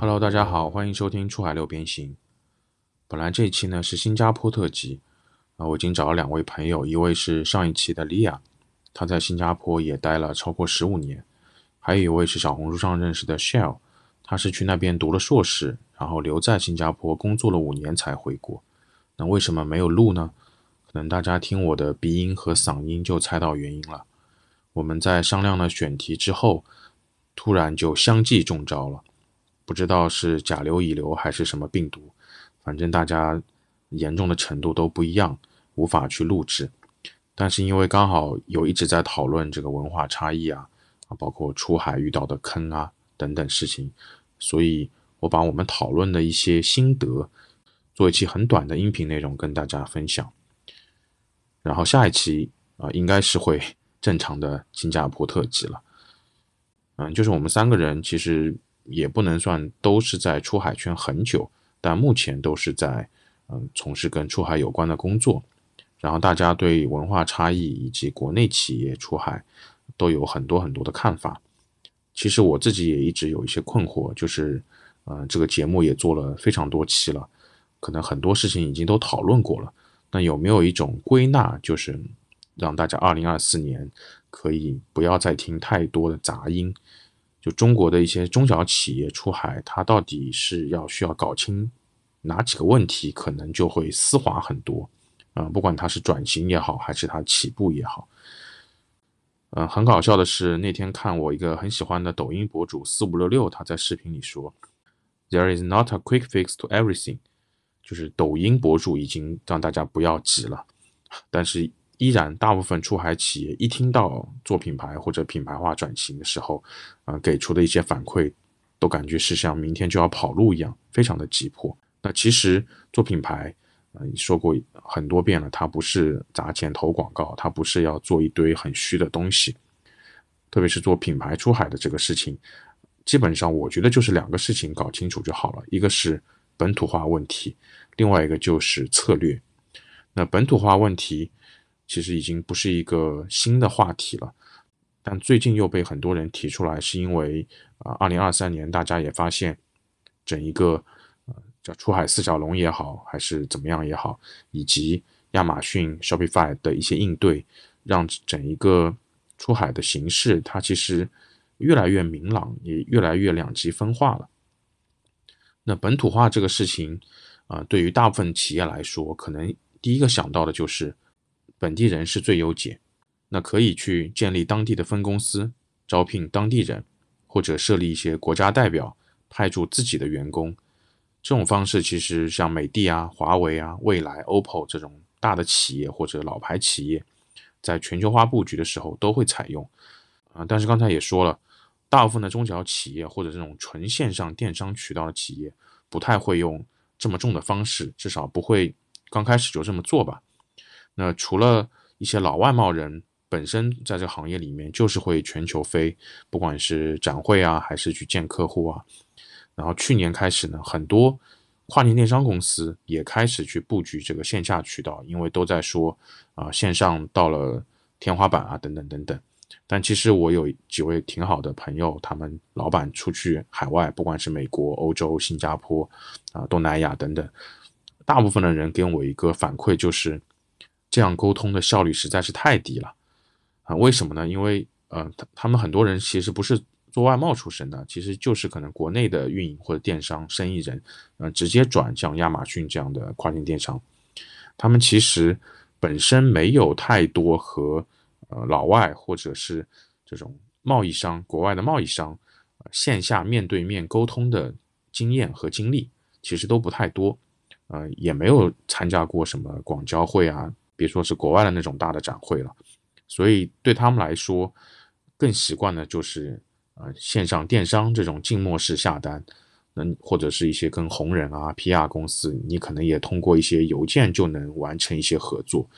Hello，大家好，欢迎收听出海六边形。本来这一期呢是新加坡特辑啊，我已经找了两位朋友，一位是上一期的莉亚，她在新加坡也待了超过十五年，还有一位是小红书上认识的 Shell，他是去那边读了硕士，然后留在新加坡工作了五年才回国。那为什么没有录呢？可能大家听我的鼻音和嗓音就猜到原因了。我们在商量了选题之后，突然就相继中招了。不知道是甲流、乙流还是什么病毒，反正大家严重的程度都不一样，无法去录制。但是因为刚好有一直在讨论这个文化差异啊，啊，包括出海遇到的坑啊等等事情，所以我把我们讨论的一些心得做一期很短的音频内容跟大家分享。然后下一期啊，应该是会 正常的新加坡特辑了。嗯，就是我们三个人其实。也不能算都是在出海圈很久，但目前都是在嗯从事跟出海有关的工作。然后大家对文化差异以及国内企业出海都有很多很多的看法。其实我自己也一直有一些困惑，就是嗯这个节目也做了非常多期了，可能很多事情已经都讨论过了。那有没有一种归纳，就是让大家二零二四年可以不要再听太多的杂音？就中国的一些中小企业出海，它到底是要需要搞清哪几个问题，可能就会丝滑很多。啊，不管它是转型也好，还是它起步也好。嗯，很搞笑的是，那天看我一个很喜欢的抖音博主四五六六，他在视频里说：“There is not a quick fix to everything。”就是抖音博主已经让大家不要急了，但是。依然，大部分出海企业一听到做品牌或者品牌化转型的时候，啊，给出的一些反馈，都感觉是像明天就要跑路一样，非常的急迫。那其实做品牌，啊，说过很多遍了，它不是砸钱投广告，它不是要做一堆很虚的东西。特别是做品牌出海的这个事情，基本上我觉得就是两个事情搞清楚就好了，一个是本土化问题，另外一个就是策略。那本土化问题。其实已经不是一个新的话题了，但最近又被很多人提出来，是因为啊，二零二三年大家也发现，整一个呃叫出海四小龙也好，还是怎么样也好，以及亚马逊 Shopify 的一些应对，让整一个出海的形势它其实越来越明朗，也越来越两极分化了。那本土化这个事情啊，对于大部分企业来说，可能第一个想到的就是。本地人是最优解，那可以去建立当地的分公司，招聘当地人，或者设立一些国家代表，派驻自己的员工。这种方式其实像美的啊、华为啊、未来、OPPO 这种大的企业或者老牌企业，在全球化布局的时候都会采用。啊，但是刚才也说了，大部分的中小企业或者这种纯线上电商渠道的企业，不太会用这么重的方式，至少不会刚开始就这么做吧。那除了一些老外贸人本身在这个行业里面就是会全球飞，不管是展会啊，还是去见客户啊。然后去年开始呢，很多跨境电商公司也开始去布局这个线下渠道，因为都在说啊线上到了天花板啊等等等等。但其实我有几位挺好的朋友，他们老板出去海外，不管是美国、欧洲、新加坡啊、东南亚等等，大部分的人给我一个反馈就是。这样沟通的效率实在是太低了，啊，为什么呢？因为，呃，他他们很多人其实不是做外贸出身的，其实就是可能国内的运营或者电商生意人，呃，直接转向亚马逊这样的跨境电商，他们其实本身没有太多和呃老外或者是这种贸易商、国外的贸易商线下面对面沟通的经验和经历，其实都不太多，呃，也没有参加过什么广交会啊。别说是国外的那种大的展会了，所以对他们来说，更习惯的就是呃线上电商这种静默式下单，能或者是一些跟红人啊 PR 公司，你可能也通过一些邮件就能完成一些合作。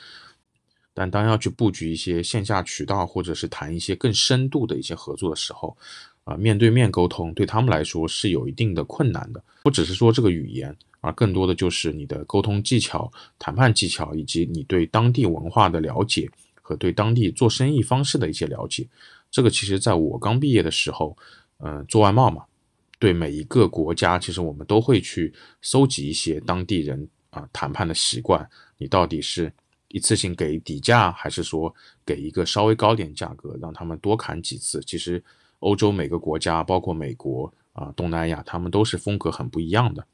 但当要去布局一些线下渠道，或者是谈一些更深度的一些合作的时候，啊面对面沟通对他们来说是有一定的困难的，不只是说这个语言。而更多的就是你的沟通技巧、谈判技巧，以及你对当地文化的了解和对当地做生意方式的一些了解。这个其实在我刚毕业的时候，嗯，做外贸嘛，对每一个国家，其实我们都会去搜集一些当地人啊谈判的习惯。你到底是一次性给底价，还是说给一个稍微高点价格，让他们多砍几次？其实欧洲每个国家，包括美国啊、东南亚，他们都是风格很不一样的。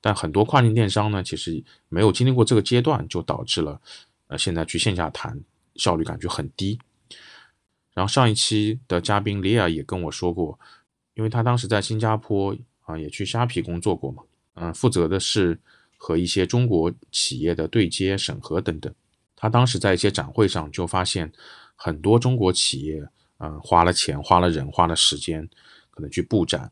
但很多跨境电商呢，其实没有经历过这个阶段，就导致了呃现在去线下谈效率感觉很低。然后上一期的嘉宾李亚也跟我说过。因为他当时在新加坡啊，也去虾皮工作过嘛，嗯，负责的是和一些中国企业的对接、审核等等。他当时在一些展会上就发现，很多中国企业，嗯，花了钱、花了人、花了时间，可能去布展，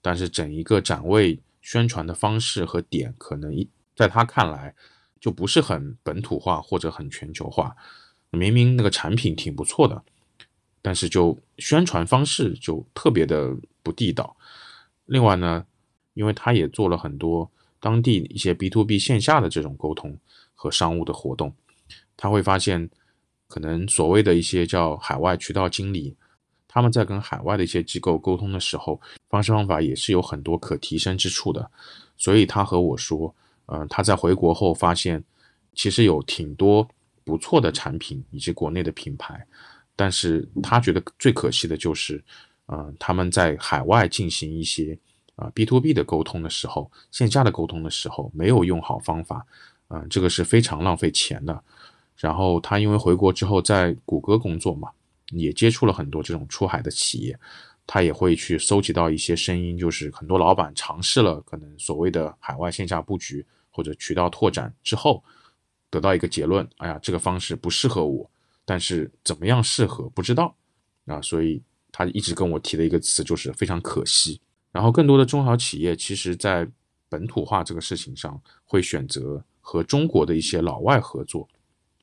但是整一个展位宣传的方式和点，可能一在他看来就不是很本土化或者很全球化。明明那个产品挺不错的。但是就宣传方式就特别的不地道。另外呢，因为他也做了很多当地一些 B to B 线下的这种沟通和商务的活动，他会发现，可能所谓的一些叫海外渠道经理，他们在跟海外的一些机构沟通的时候，方式方法也是有很多可提升之处的。所以他和我说，嗯，他在回国后发现，其实有挺多不错的产品以及国内的品牌。但是他觉得最可惜的就是，嗯，他们在海外进行一些啊 B to B 的沟通的时候，线下的沟通的时候没有用好方法，嗯，这个是非常浪费钱的。然后他因为回国之后在谷歌工作嘛，也接触了很多这种出海的企业，他也会去搜集到一些声音，就是很多老板尝试了可能所谓的海外线下布局或者渠道拓展之后，得到一个结论，哎呀，这个方式不适合我。但是怎么样适合不知道啊，所以他一直跟我提的一个词就是非常可惜。然后更多的中小企业其实，在本土化这个事情上，会选择和中国的一些老外合作。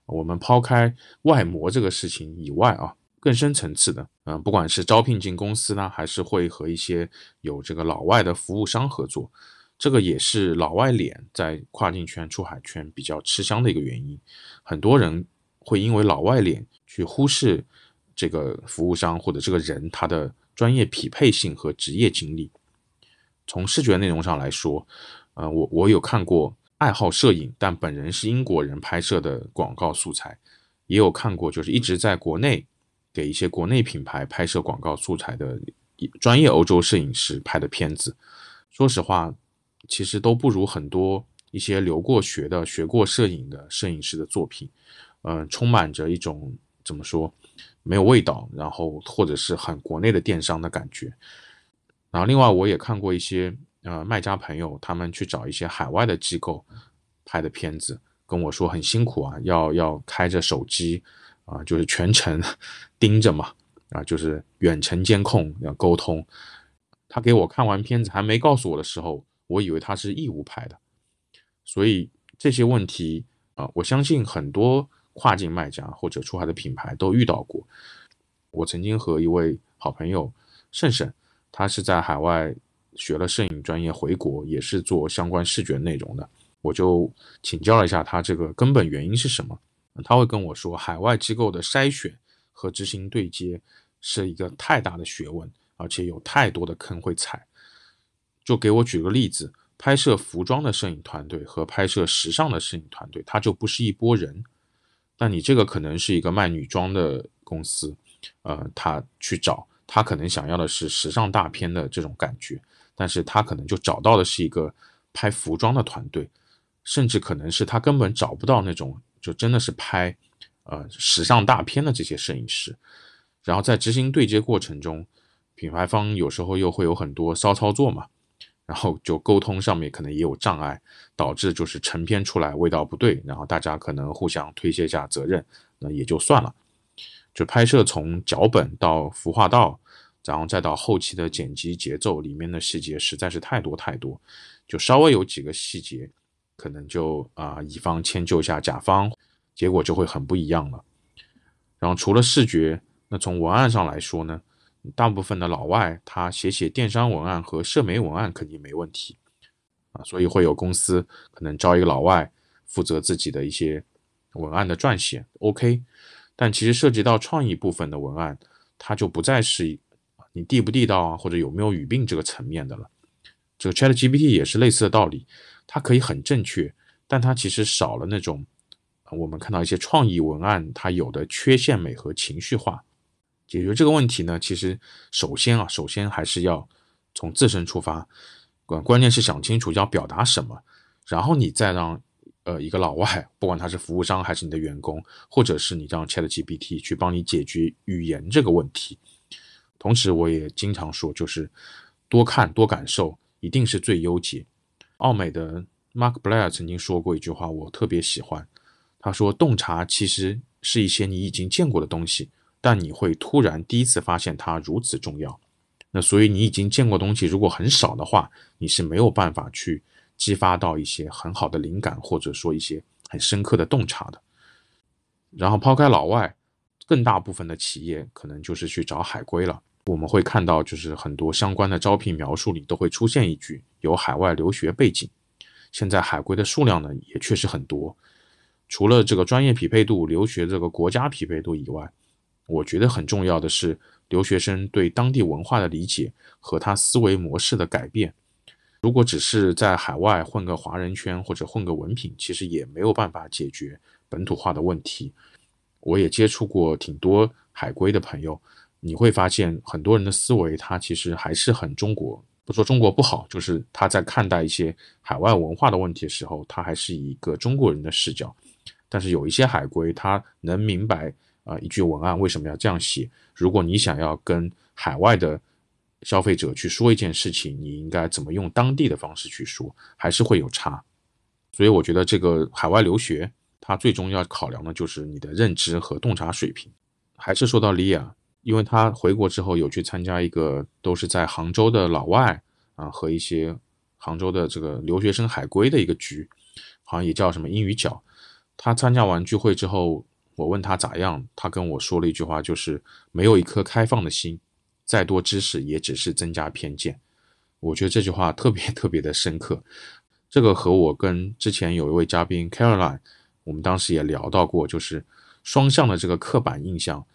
我们抛开外模这个事情以外啊，更深层次的，嗯，不管是招聘进公司呢，还是会和一些有这个老外的服务商合作，这个也是老外脸在跨境圈、出海圈比较吃香的一个原因。很多人。会因为老外脸去忽视这个服务商或者这个人他的专业匹配性和职业经历。从视觉内容上来说，呃，我我有看过爱好摄影但本人是英国人拍摄的广告素材，也有看过就是一直在国内给一些国内品牌拍摄广告素材的专业欧洲摄影师拍的片子。说实话，其实都不如很多一些留过学的、学过摄影的摄影师的作品。嗯，充满着一种怎么说没有味道，然后或者是很国内的电商的感觉。然后另外我也看过一些呃卖家朋友，他们去找一些海外的机构拍的片子，跟我说很辛苦啊，要要开着手机啊，就是全程 盯着嘛，啊，就是远程监控要沟通。他给我看完片子还没告诉我的时候，我以为他是义务拍的。所以这些问题啊，我相信很多。跨境卖家或者出海的品牌都遇到过。我曾经和一位好朋友盛盛，他是在海外学了摄影专业，回国也是做相关视觉内容的。我就请教了一下他这个根本原因是什么。他会跟我说，海外机构的筛选和执行对接是一个太大的学问，而且有太多的坑会踩。就给我举个例子，拍摄服装的摄影团队和拍摄时尚的摄影团队，他就不是一拨人。那你这个可能是一个卖女装的公司，呃，他去找他可能想要的是时尚大片的这种感觉，但是他可能就找到的是一个拍服装的团队，甚至可能是他根本找不到那种就真的是拍呃时尚大片的这些摄影师，然后在执行对接过程中，品牌方有时候又会有很多骚操作嘛。然后就沟通上面可能也有障碍，导致就是成片出来味道不对，然后大家可能互相推卸下责任，那也就算了。就拍摄从脚本到服化道，然后再到后期的剪辑节奏，里面的细节实在是太多太多，就稍微有几个细节，可能就啊乙方迁就一下甲方，结果就会很不一样了。然后除了视觉，那从文案上来说呢？大部分的老外，他写写电商文案和社媒文案肯定没问题啊，所以会有公司可能招一个老外负责自己的一些文案的撰写，OK。但其实涉及到创意部分的文案，它就不再是你地不地道啊，或者有没有语病这个层面的了，这个 ChatGPT 也是类似的道理，它可以很正确，但它其实少了那种我们看到一些创意文案它有的缺陷美和情绪化。解决这个问题呢，其实首先啊，首先还是要从自身出发，关关键是想清楚要表达什么，然后你再让呃一个老外，不管他是服务商还是你的员工，或者是你让 ChatGPT 去帮你解决语言这个问题。同时，我也经常说，就是多看多感受一定是最优解。奥美的 Mark Blair 曾经说过一句话，我特别喜欢，他说：“洞察其实是一些你已经见过的东西。”但你会突然第一次发现它如此重要，那所以你已经见过东西如果很少的话，你是没有办法去激发到一些很好的灵感，或者说一些很深刻的洞察的。然后抛开老外，更大部分的企业可能就是去找海归了。我们会看到，就是很多相关的招聘描述里都会出现一句有海外留学背景。现在海归的数量呢也确实很多，除了这个专业匹配度、留学这个国家匹配度以外。我觉得很重要的是留学生对当地文化的理解和他思维模式的改变。如果只是在海外混个华人圈或者混个文凭，其实也没有办法解决本土化的问题。我也接触过挺多海归的朋友，你会发现很多人的思维他其实还是很中国。不说中国不好，就是他在看待一些海外文化的问题的时候，他还是以一个中国人的视角。但是有一些海归，他能明白。啊，一句文案为什么要这样写？如果你想要跟海外的消费者去说一件事情，你应该怎么用当地的方式去说，还是会有差。所以我觉得这个海外留学，它最终要考量的就是你的认知和洞察水平。还是说到利亚，因为他回国之后有去参加一个都是在杭州的老外啊和一些杭州的这个留学生海归的一个局，好像也叫什么英语角。他参加完聚会之后。我问他咋样，他跟我说了一句话，就是没有一颗开放的心，再多知识也只是增加偏见。我觉得这句话特别特别的深刻。这个和我跟之前有一位嘉宾 Caroline，我们当时也聊到过，就是双向的这个刻板印象，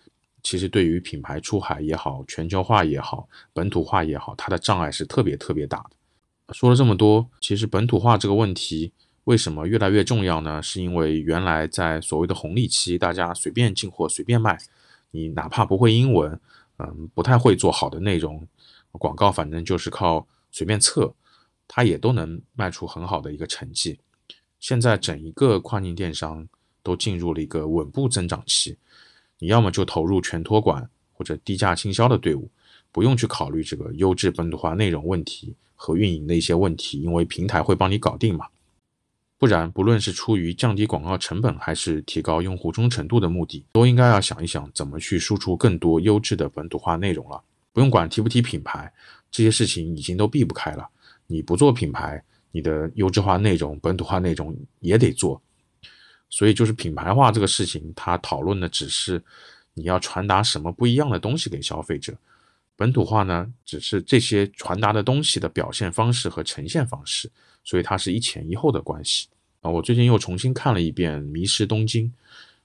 其实对于品牌出海也好，全球化也好，本土化也好，它的障碍是特别特别大的。说了这么多，其实本土化这个问题。为什么越来越重要呢？是因为原来在所谓的红利期，大家随便进货、随便卖，你哪怕不会英文，嗯，不太会做好的内容，广告反正就是靠随便测，它也都能卖出很好的一个成绩。现在整一个跨境电商都进入了一个稳步增长期，你要么就投入全托管或者低价倾销的队伍，不用去考虑这个优质本土化内容问题和运营的一些问题，因为平台会帮你搞定嘛。不然，不论是出于降低广告成本，还是提高用户忠诚度的目的，都应该要想一想怎么去输出更多优质的本土化内容了。不用管提不提品牌，这些事情已经都避不开了。你不做品牌，你的优质化内容、本土化内容也得做。所以，就是品牌化这个事情，它讨论的只是你要传达什么不一样的东西给消费者。本土化呢，只是这些传达的东西的表现方式和呈现方式。所以它是一前一后的关系啊！我最近又重新看了一遍《迷失东京》，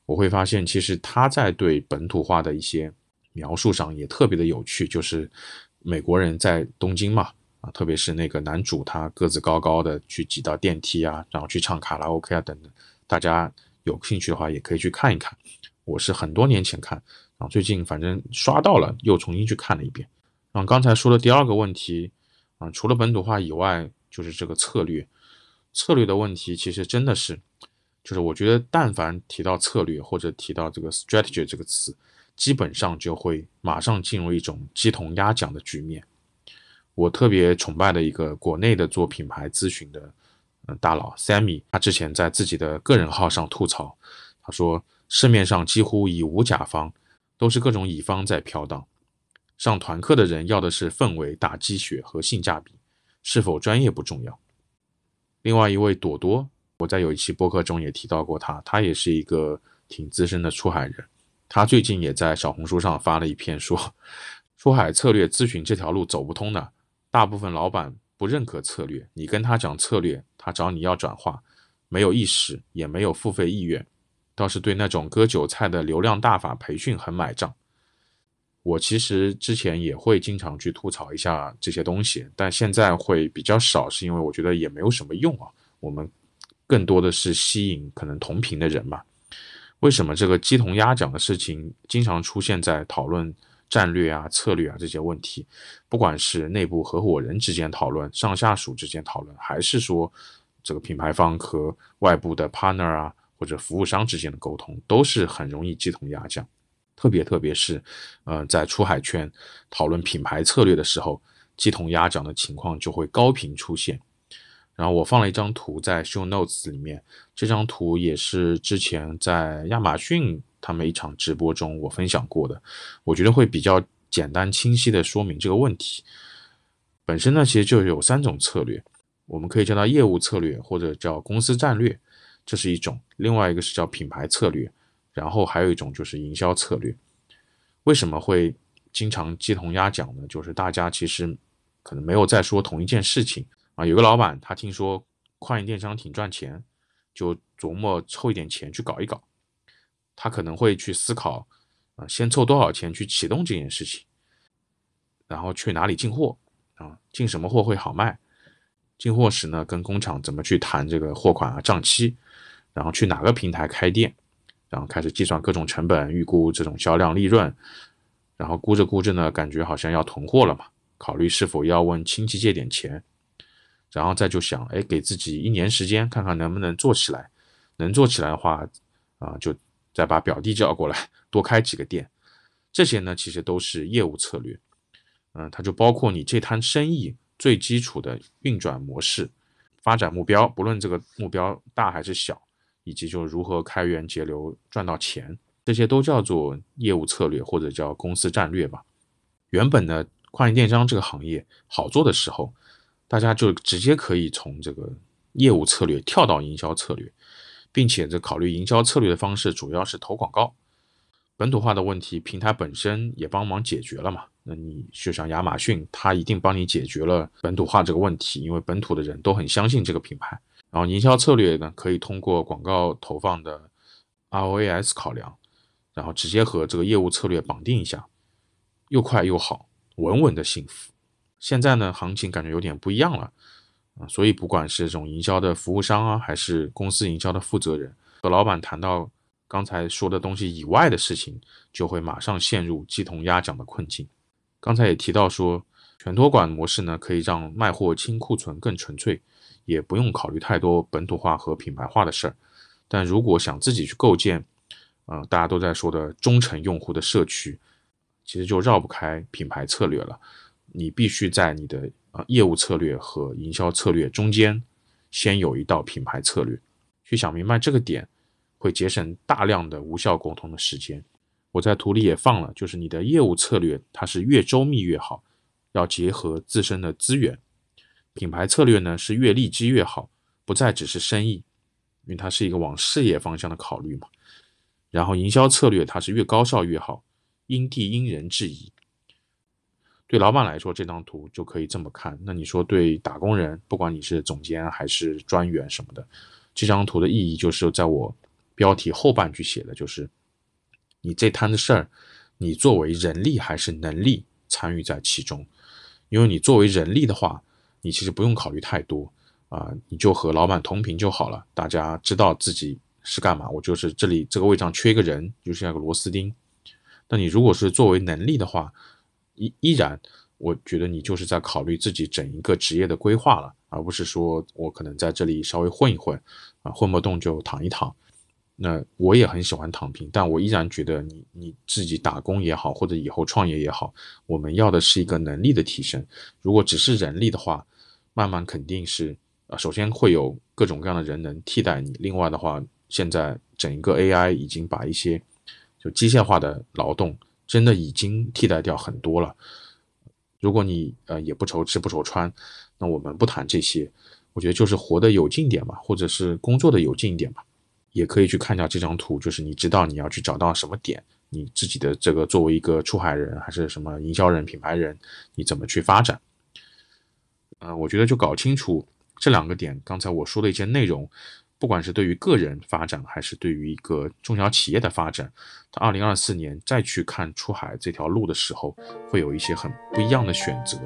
我会发现其实他在对本土化的一些描述上也特别的有趣。就是美国人在东京嘛，啊，特别是那个男主他个子高高的去挤到电梯啊，然后去唱卡拉 OK 啊等等。大家有兴趣的话也可以去看一看。我是很多年前看，然后最近反正刷到了，又重新去看了一遍。然后刚才说的第二个问题啊，除了本土化以外。就是这个策略，策略的问题其实真的是，就是我觉得但凡提到策略或者提到这个 strategy 这个词，基本上就会马上进入一种鸡同鸭讲的局面。我特别崇拜的一个国内的做品牌咨询的大佬 Sammy，他之前在自己的个人号上吐槽，他说市面上几乎已无甲方，都是各种乙方在飘荡，上团课的人要的是氛围、打鸡血和性价比。是否专业不重要。另外一位朵朵，我在有一期播客中也提到过他，他也是一个挺资深的出海人。他最近也在小红书上发了一篇，说 出海策略咨询这条路走不通的，大部分老板不认可策略，你跟他讲策略，他找你要转化，没有意识，也没有付费意愿，倒是对那种割韭菜的流量大法培训很买账。我其实之前也会经常去吐槽一下这些东西，但现在会比较少，是因为我觉得也没有什么用啊。我们更多的是吸引可能同频的人嘛。为什么这个鸡同鸭讲的事情经常出现在讨论战略啊、策略啊这些问题？不管是内部合伙人之间讨论、上下属之间讨论，还是说这个品牌方和外部的 partner 啊或者服务商之间的沟通，都是很容易鸡同鸭讲。特别特别是，呃，在出海圈讨论品牌策略的时候，鸡同鸭讲的情况就会高频出现。然后我放了一张图在 show notes 里面，这张图也是之前在亚马逊他们一场直播中我分享过的，我觉得会比较简单清晰的说明这个问题。本身呢，其实就有三种策略，我们可以叫它业务策略或者叫公司战略，这是一种；另外一个是叫品牌策略，然后还有一种就是营销策略。为什么会经常鸡同鸭讲呢？就是大家其实可能没有在说同一件事情。啊，有个老板，他听说跨境电商挺赚钱，就琢磨凑一点钱去搞一搞。他可能会去思考，啊，先凑多少钱去启动这件事情，然后去哪里进货，啊，进什么货会好卖？进货时呢，跟工厂怎么去谈这个货款啊、账期？然后去哪个平台开店？然后开始计算各种成本，预估这种销量利润。然后估着估着呢，感觉好像要囤货了嘛，考虑是否要问亲戚借点钱。然后再就想，哎，给自己一年时间，看看能不能做起来。能做起来的话，啊，就再把表弟叫过来，多开几个店。这些呢，其实都是业务策略。嗯，它就包括你这摊生意最基础的运转模式、发展目标，不论这个目标大还是小，以及就如何开源节流赚到钱，这些都叫做业务策略或者叫公司战略吧。原本呢，跨境电商这个行业好做的时候。大家就直接可以从这个业务策略跳到营销策略，并且这考虑营销策略的方式主要是投广告。本土化的问题，平台本身也帮忙解决了嘛？那你就像亚马逊，它一定帮你解决了本土化这个问题，因为本土的人都很相信这个品牌。然后营销策略呢，可以通过广告投放的 ROAS 考量，然后直接和这个业务策略绑定一下，又快又好，稳稳的幸福。现在呢，行情感觉有点不一样了所以不管是这种营销的服务商啊，还是公司营销的负责人和老板谈到刚才说的东西以外的事情，就会马上陷入鸡同鸭讲的困境。刚才也提到说，全托管模式呢，可以让卖货清库存更纯粹，也不用考虑太多本土化和品牌化的事儿。但如果想自己去构建，呃，大家都在说的忠诚用户的社区，其实就绕不开品牌策略了。你必须在你的啊业务策略和营销策略中间，先有一道品牌策略，去想明白这个点，会节省大量的无效沟通的时间。我在图里也放了，就是你的业务策略它是越周密越好，要结合自身的资源；品牌策略呢是越利基越好，不再只是生意，因为它是一个往事业方向的考虑嘛。然后营销策略它是越高效越好，因地因人制宜。对老板来说，这张图就可以这么看。那你说，对打工人，不管你是总监还是专员什么的，这张图的意义就是在我标题后半句写的，就是你这摊的事儿，你作为人力还是能力参与在其中。因为你作为人力的话，你其实不用考虑太多啊，你就和老板同频就好了。大家知道自己是干嘛，我就是这里这个位置上缺一个人，就是那个螺丝钉。那你如果是作为能力的话，依依然，我觉得你就是在考虑自己整一个职业的规划了，而不是说我可能在这里稍微混一混，啊，混不动就躺一躺。那我也很喜欢躺平，但我依然觉得你你自己打工也好，或者以后创业也好，我们要的是一个能力的提升。如果只是人力的话，慢慢肯定是啊，首先会有各种各样的人能替代你。另外的话，现在整一个 AI 已经把一些就机械化的劳动。真的已经替代掉很多了。如果你呃也不愁吃不愁穿，那我们不谈这些，我觉得就是活得有劲点嘛，或者是工作的有劲一点嘛，也可以去看一下这张图，就是你知道你要去找到什么点，你自己的这个作为一个出海人还是什么营销人、品牌人，你怎么去发展？呃，我觉得就搞清楚这两个点，刚才我说的一些内容，不管是对于个人发展，还是对于一个中小企业的发展，到二零二四年再去看出海这条路的时候，会有一些很不一样的选择。